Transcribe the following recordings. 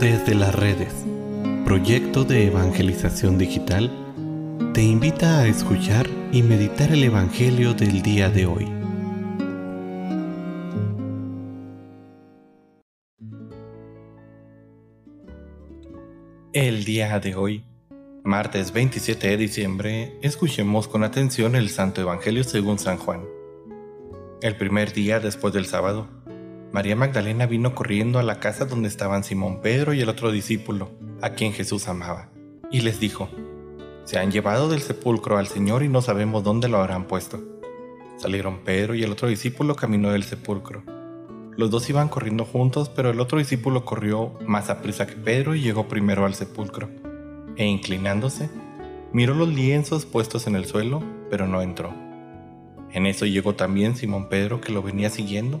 Desde las redes, proyecto de evangelización digital, te invita a escuchar y meditar el Evangelio del día de hoy. El día de hoy, martes 27 de diciembre, escuchemos con atención el Santo Evangelio según San Juan. El primer día después del sábado, María Magdalena vino corriendo a la casa donde estaban Simón Pedro y el otro discípulo, a quien Jesús amaba, y les dijo, Se han llevado del sepulcro al Señor y no sabemos dónde lo habrán puesto. Salieron Pedro y el otro discípulo caminó del sepulcro. Los dos iban corriendo juntos, pero el otro discípulo corrió más a prisa que Pedro y llegó primero al sepulcro. E inclinándose, miró los lienzos puestos en el suelo, pero no entró. En eso llegó también Simón Pedro que lo venía siguiendo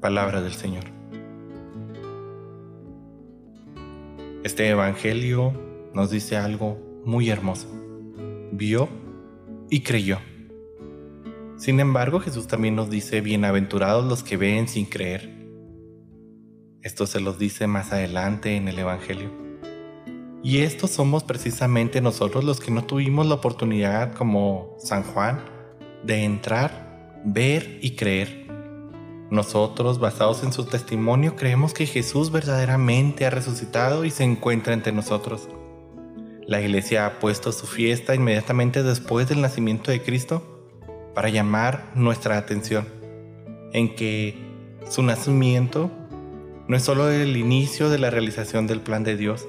Palabra del Señor. Este Evangelio nos dice algo muy hermoso. Vio y creyó. Sin embargo, Jesús también nos dice, bienaventurados los que ven sin creer. Esto se los dice más adelante en el Evangelio. Y estos somos precisamente nosotros los que no tuvimos la oportunidad, como San Juan, de entrar, ver y creer. Nosotros, basados en su testimonio, creemos que Jesús verdaderamente ha resucitado y se encuentra entre nosotros. La iglesia ha puesto su fiesta inmediatamente después del nacimiento de Cristo para llamar nuestra atención en que su nacimiento no es solo el inicio de la realización del plan de Dios,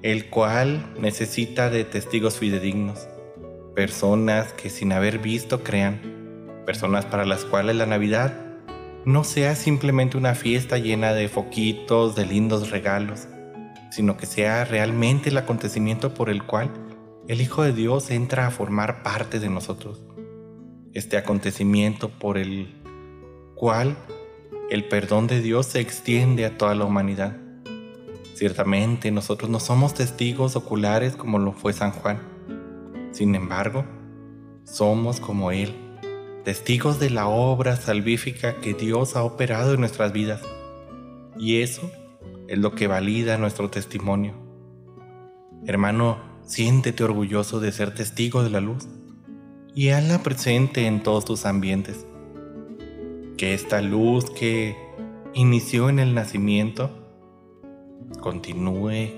el cual necesita de testigos fidedignos, personas que sin haber visto crean, personas para las cuales la Navidad no sea simplemente una fiesta llena de foquitos, de lindos regalos, sino que sea realmente el acontecimiento por el cual el Hijo de Dios entra a formar parte de nosotros. Este acontecimiento por el cual el perdón de Dios se extiende a toda la humanidad Ciertamente nosotros no somos testigos oculares como lo fue San Juan. Sin embargo, somos como Él, testigos de la obra salvífica que Dios ha operado en nuestras vidas. Y eso es lo que valida nuestro testimonio. Hermano, siéntete orgulloso de ser testigo de la luz y hazla presente en todos tus ambientes. Que esta luz que inició en el nacimiento continúe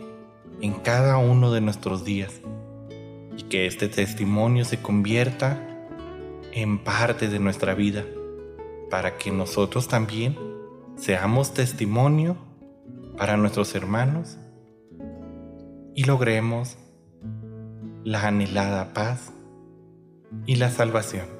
en cada uno de nuestros días y que este testimonio se convierta en parte de nuestra vida para que nosotros también seamos testimonio para nuestros hermanos y logremos la anhelada paz y la salvación.